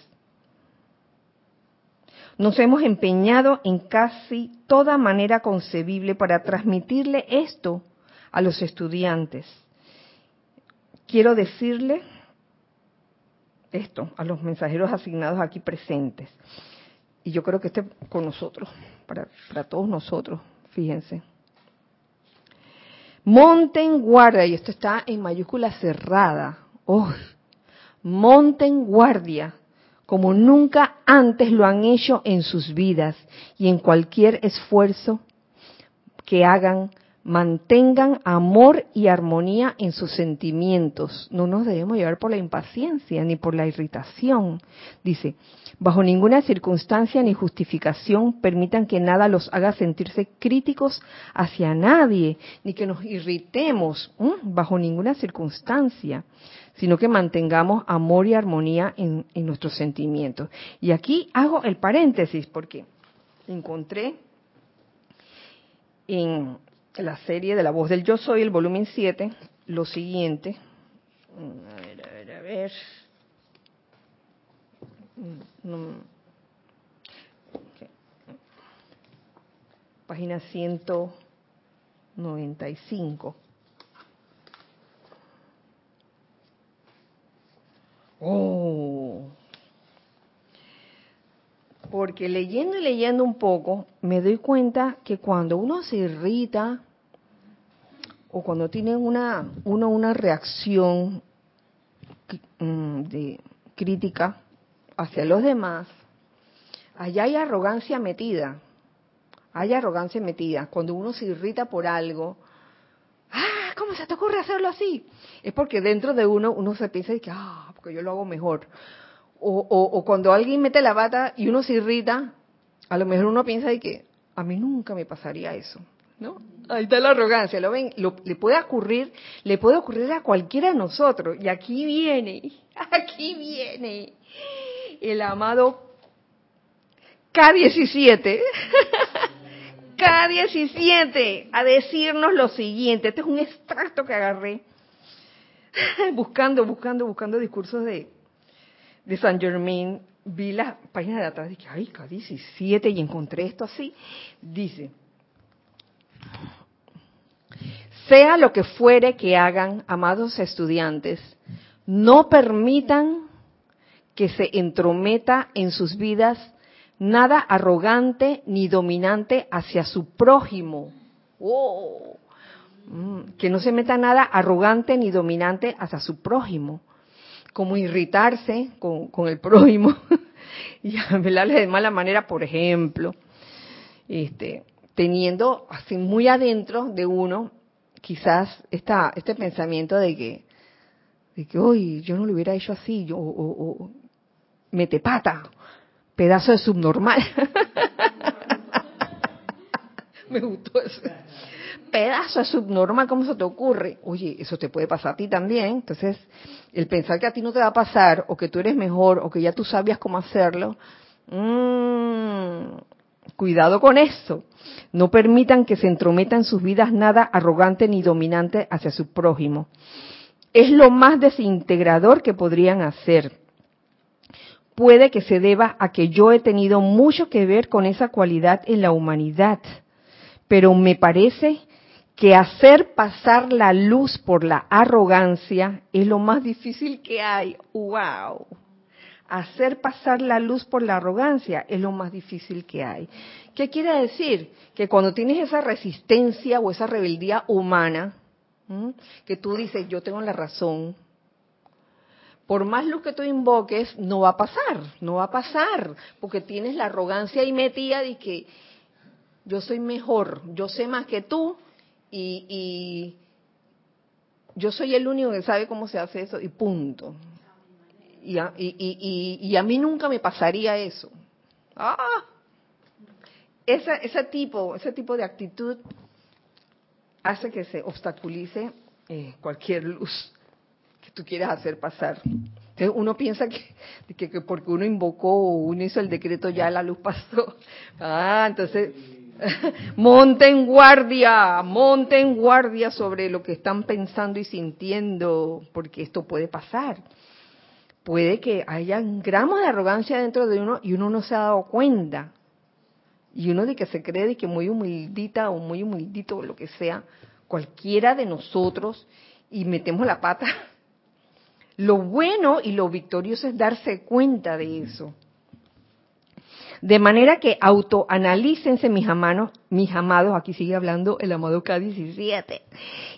Nos hemos empeñado en casi toda manera concebible para transmitirle esto a los estudiantes. Quiero decirle esto a los mensajeros asignados aquí presentes. Y yo creo que este con nosotros, para, todos nosotros, fíjense. Monten guardia, y esto está en mayúscula cerrada. Oh, monten guardia como nunca antes lo han hecho en sus vidas y en cualquier esfuerzo que hagan, mantengan amor y armonía en sus sentimientos. No nos debemos llevar por la impaciencia ni por la irritación. Dice, Bajo ninguna circunstancia ni justificación permitan que nada los haga sentirse críticos hacia nadie, ni que nos irritemos, bajo ninguna circunstancia, sino que mantengamos amor y armonía en, en nuestros sentimientos. Y aquí hago el paréntesis porque encontré en la serie de La Voz del Yo Soy, el volumen 7, lo siguiente. A ver, a ver, a ver. Página 195. Oh. Porque leyendo y leyendo un poco, me doy cuenta que cuando uno se irrita o cuando tiene una, uno una reacción mm, de crítica hacia los demás, allá hay arrogancia metida. Hay arrogancia metida. Cuando uno se irrita por algo, ah, ¿cómo se te ocurre hacerlo así? Es porque dentro de uno uno se piensa que, ah, porque yo lo hago mejor. O, o, cuando alguien mete la bata y uno se irrita, a lo mejor uno piensa de que a mí nunca me pasaría eso. ¿No? Ahí está la arrogancia, ¿lo ven? le puede ocurrir, le puede ocurrir a cualquiera de nosotros. Y aquí viene, aquí viene el amado K17, K17, a decirnos lo siguiente. Este es un extracto que agarré buscando, buscando, buscando discursos de, de San Germain. Vi la página de atrás y dije, ay, K17, y encontré esto así. Dice, sea lo que fuere que hagan, amados estudiantes, no permitan que se entrometa en sus vidas nada arrogante ni dominante hacia su prójimo. Oh, que no se meta nada arrogante ni dominante hacia su prójimo, como irritarse con, el prójimo y hablarle de mala manera, por ejemplo, este, teniendo así muy adentro de uno quizás esta, este pensamiento de que, de que, hoy yo no lo hubiera hecho así, yo, o, mete pata, pedazo de subnormal. Me gustó eso. Pedazo de subnormal, ¿cómo se te ocurre? Oye, eso te puede pasar a ti también. Entonces, el pensar que a ti no te va a pasar, o que tú eres mejor, o que ya tú sabías cómo hacerlo, mmm, cuidado con eso. No permitan que se entrometa en sus vidas nada arrogante ni dominante hacia su prójimo. Es lo más desintegrador que podrían hacer puede que se deba a que yo he tenido mucho que ver con esa cualidad en la humanidad, pero me parece que hacer pasar la luz por la arrogancia es lo más difícil que hay. ¡Wow! Hacer pasar la luz por la arrogancia es lo más difícil que hay. ¿Qué quiere decir? Que cuando tienes esa resistencia o esa rebeldía humana, que tú dices, yo tengo la razón, por más luz que tú invoques, no va a pasar, no va a pasar, porque tienes la arrogancia y metida de que yo soy mejor, yo sé más que tú y, yo soy el único que sabe cómo se hace eso y punto. Y a, y, a mí nunca me pasaría eso. ¡Ah! ese tipo, ese tipo de actitud hace que se obstaculice eh, cualquier luz tú quieres hacer pasar. Entonces uno piensa que, que, porque uno invocó o uno hizo el decreto ya la luz pasó. Ah, entonces monten guardia, monten guardia sobre lo que están pensando y sintiendo, porque esto puede pasar. Puede que haya gramos de arrogancia dentro de uno y uno no se ha dado cuenta. Y uno de que se cree de que muy humildita o muy humildito o lo que sea, cualquiera de nosotros, y metemos la pata lo bueno y lo victorioso es darse cuenta de eso. De manera que autoanalícense mis, amados, mis amados, aquí sigue hablando el amado K17,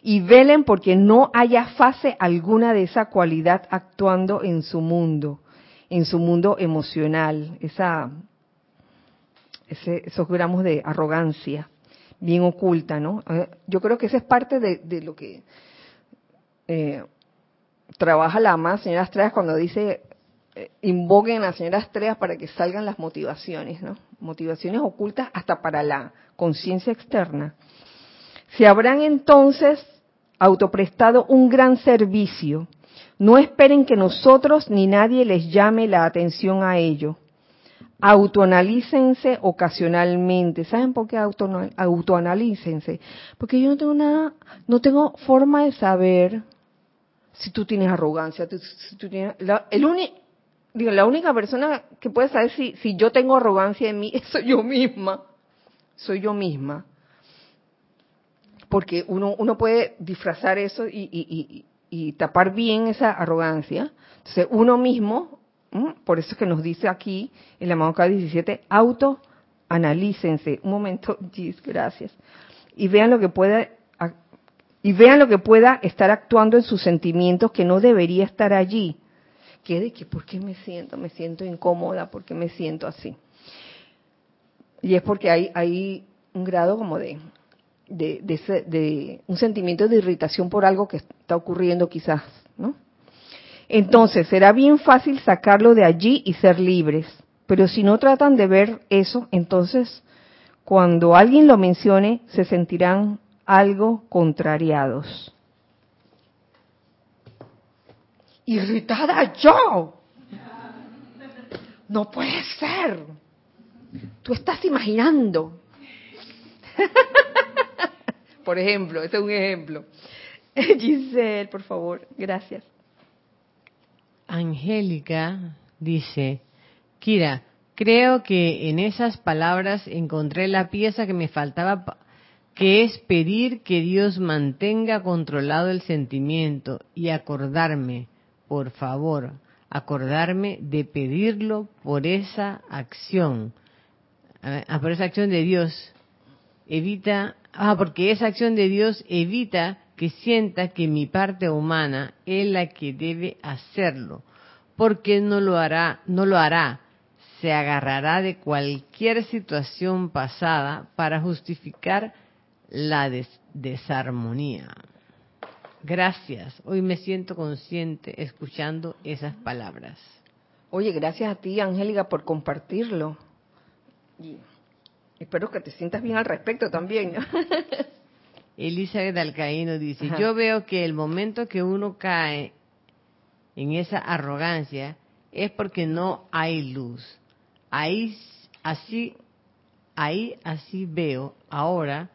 y velen porque no haya fase alguna de esa cualidad actuando en su mundo, en su mundo emocional, esa, esos gramos de arrogancia bien oculta, ¿no? Eh, yo creo que esa es parte de, lo que eh, trabaja la amada señora Estrellas cuando dice eh, invoquen a la señora Estrellas para que salgan las motivaciones, ¿no? Motivaciones ocultas hasta para la conciencia externa. Se habrán entonces autoprestado un gran servicio. No esperen que nosotros ni nadie les llame la atención a ello. Autoanalícense ocasionalmente. ¿Saben por qué autoanalícense? Porque yo no tengo nada, no tengo forma de saber si tú tienes arrogancia, si tú tienes, el digo, la única persona que puede saber si, yo tengo arrogancia en mí soy yo misma, soy yo misma. Porque uno, uno puede disfrazar eso y, y, y, tapar bien esa arrogancia. Entonces uno mismo, por eso es que nos dice aquí en la K 17, autoanalícense. Un momento, Gis, gracias. Y vean lo que puede y vean lo que pueda estar actuando en sus sentimientos que no debería estar allí. Que de que, ¿por qué me siento? Me siento incómoda, ¿por qué me siento así? Y es porque hay, hay un grado como de, de, de, un sentimiento de irritación por algo que está ocurriendo quizás, ¿no? Entonces, será bien fácil sacarlo de allí y ser libres. Pero si no tratan de ver eso, entonces, cuando alguien lo mencione, se sentirán algo contrariados. Irritada yo. No puede ser. Tú estás imaginando. por ejemplo, ese es un ejemplo. Giselle, por favor, gracias. Angélica dice, Kira, creo que en esas palabras encontré la pieza que me faltaba, que es pedir que Dios mantenga controlado el sentimiento y acordarme, por favor, acordarme de pedirlo por esa acción, ah, por esa acción de Dios. Evita, ah, porque esa acción de Dios evita que sienta que mi parte humana es la que debe hacerlo, porque no lo hará, no lo hará, se agarrará de cualquier situación pasada para justificar la desarmonía. Gracias, hoy me siento consciente escuchando esas palabras. Oye, gracias a ti, Angélica, por compartirlo. Y espero que te sientas bien al respecto también. Elizabeth Alcaíno dice, yo veo que el momento que uno cae en esa arrogancia es porque no hay luz. Ahí así ahí así veo ahora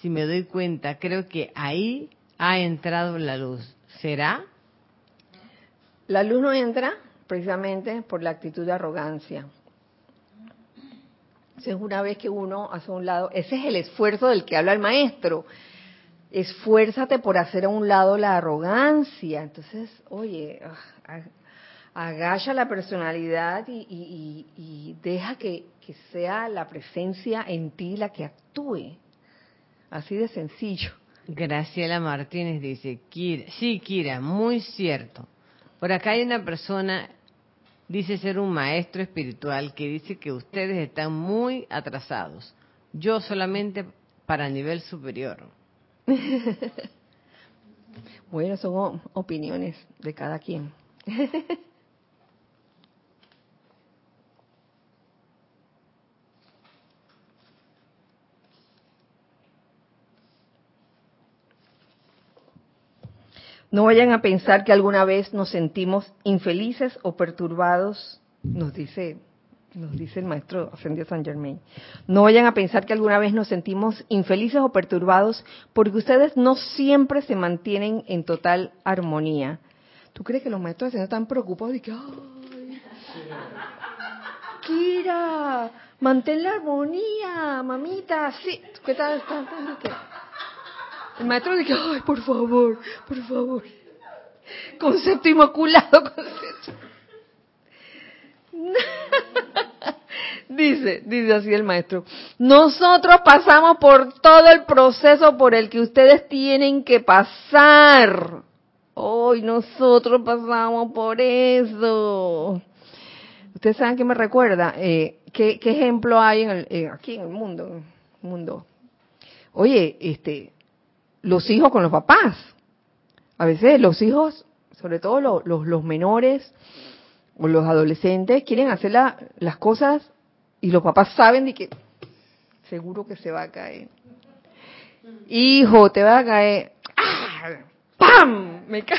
si me doy cuenta, creo que ahí ha entrado la luz. ¿Será? La luz no entra precisamente por la actitud de arrogancia es una vez que uno hace un lado, ese es el esfuerzo del que habla el maestro. Esfuérzate por hacer a un lado la arrogancia. Entonces, oye, ah, agacha la personalidad y, deja que, sea la presencia en ti la que actúe. Así de sencillo. Graciela Martínez dice, sí, Kira, muy cierto. Por acá hay una persona dice ser un maestro espiritual que dice que ustedes están muy atrasados. Yo solamente para nivel superior. bueno, son opiniones de cada quien. No vayan a pensar que alguna vez nos sentimos infelices o perturbados, nos dice, nos dice el maestro Ascendido San Germain. No vayan a pensar que alguna vez nos sentimos infelices o perturbados porque ustedes no siempre se mantienen en total armonía. ¿Tú crees que los maestros están preocupados y que, ay, Kira, mantén la armonía, mamita, sí, ¿qué tal? El maestro dice, ay, por favor, por favor. Concepto inmaculado, concepto. dice, dice así el maestro, nosotros pasamos por todo el proceso por el que ustedes tienen que pasar. Hoy nosotros pasamos por eso. Ustedes saben qué me recuerda, eh, ¿qué, ejemplo hay aquí en el mundo, mundo. Oye, este, los hijos con los papás. A veces los hijos, sobre todo los, los, menores o los adolescentes, quieren hacer las cosas y los papás saben de que seguro que se va a caer. Hijo, te va a caer. ¡Ah! ¡Pam! Me cae.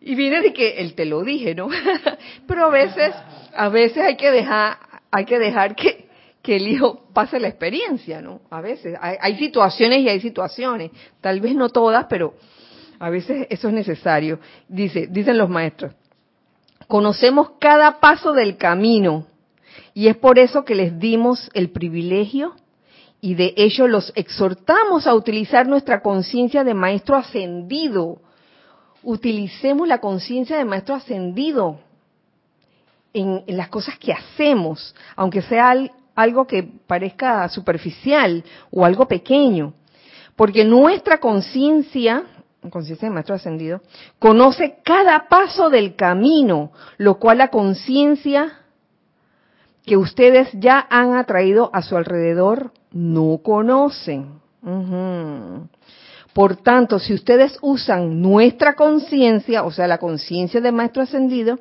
y viene de que él te lo dije, ¿no? Pero a veces, a veces hay que dejar, hay que dejar que que el hijo pase la experiencia, ¿no? A veces hay, situaciones y hay situaciones, tal vez no todas, pero a veces eso es necesario. Dice, dicen los maestros, conocemos cada paso del camino y es por eso que les dimos el privilegio y de ello los exhortamos a utilizar nuestra conciencia de maestro ascendido. Utilicemos la conciencia de maestro ascendido en, en, las cosas que hacemos, aunque sea algo que parezca superficial o algo pequeño, porque nuestra conciencia, conciencia de maestro ascendido, conoce cada paso del camino, lo cual la conciencia que ustedes ya han atraído a su alrededor no conocen. Por tanto, si ustedes usan nuestra conciencia, o sea, la conciencia del maestro ascendido,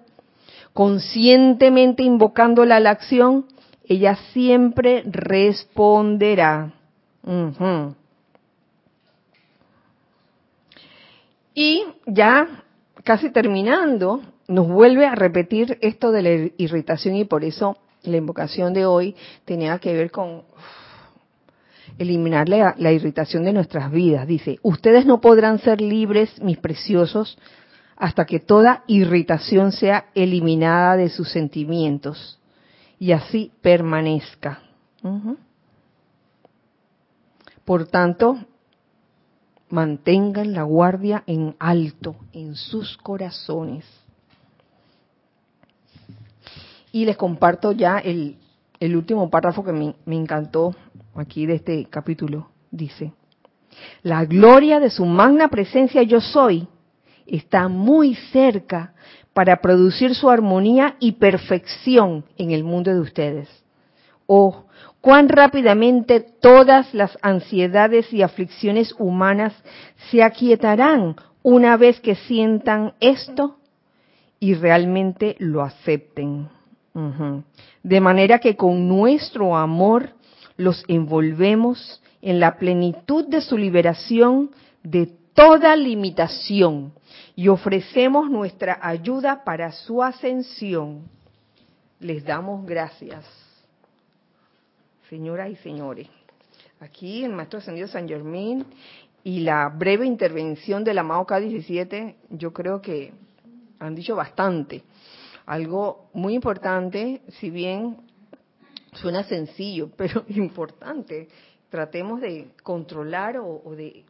conscientemente invocándola a la acción, ella siempre responderá. Y ya casi terminando, nos vuelve a repetir esto de la irritación y por eso la invocación de hoy tenía que ver con eliminar la, la, irritación de nuestras vidas. Dice, ustedes no podrán ser libres, mis preciosos, hasta que toda irritación sea eliminada de sus sentimientos y así permanezca. Por tanto, mantengan la guardia en alto en sus corazones. Y les comparto ya el, el último párrafo que me, me encantó aquí de este capítulo. Dice, la gloria de su magna presencia yo soy está muy cerca para producir su armonía y perfección en el mundo de ustedes. Oh, cuán rápidamente todas las ansiedades y aflicciones humanas se aquietarán una vez que sientan esto y realmente lo acepten. De manera que con nuestro amor los envolvemos en la plenitud de su liberación de toda limitación y ofrecemos nuestra ayuda para su ascensión. Les damos gracias. Señoras y señores, aquí el Maestro Ascendido San Germán y la breve intervención del amado K17, yo creo que han dicho bastante. Algo muy importante, si bien suena sencillo, pero importante. Tratemos de controlar o de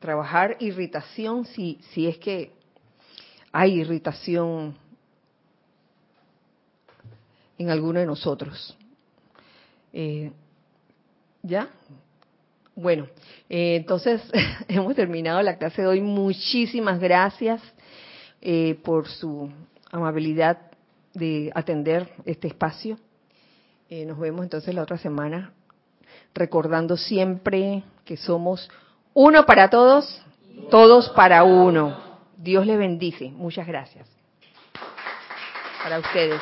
trabajar irritación si, si es que hay irritación en alguno de nosotros. Eh, ¿Ya? Bueno, eh, entonces hemos terminado la clase de hoy. Muchísimas gracias eh, por su amabilidad de atender este espacio. nos vemos entonces la otra semana, recordando siempre que somos uno para todos, todos para uno. Dios le bendice. Muchas gracias. Para ustedes.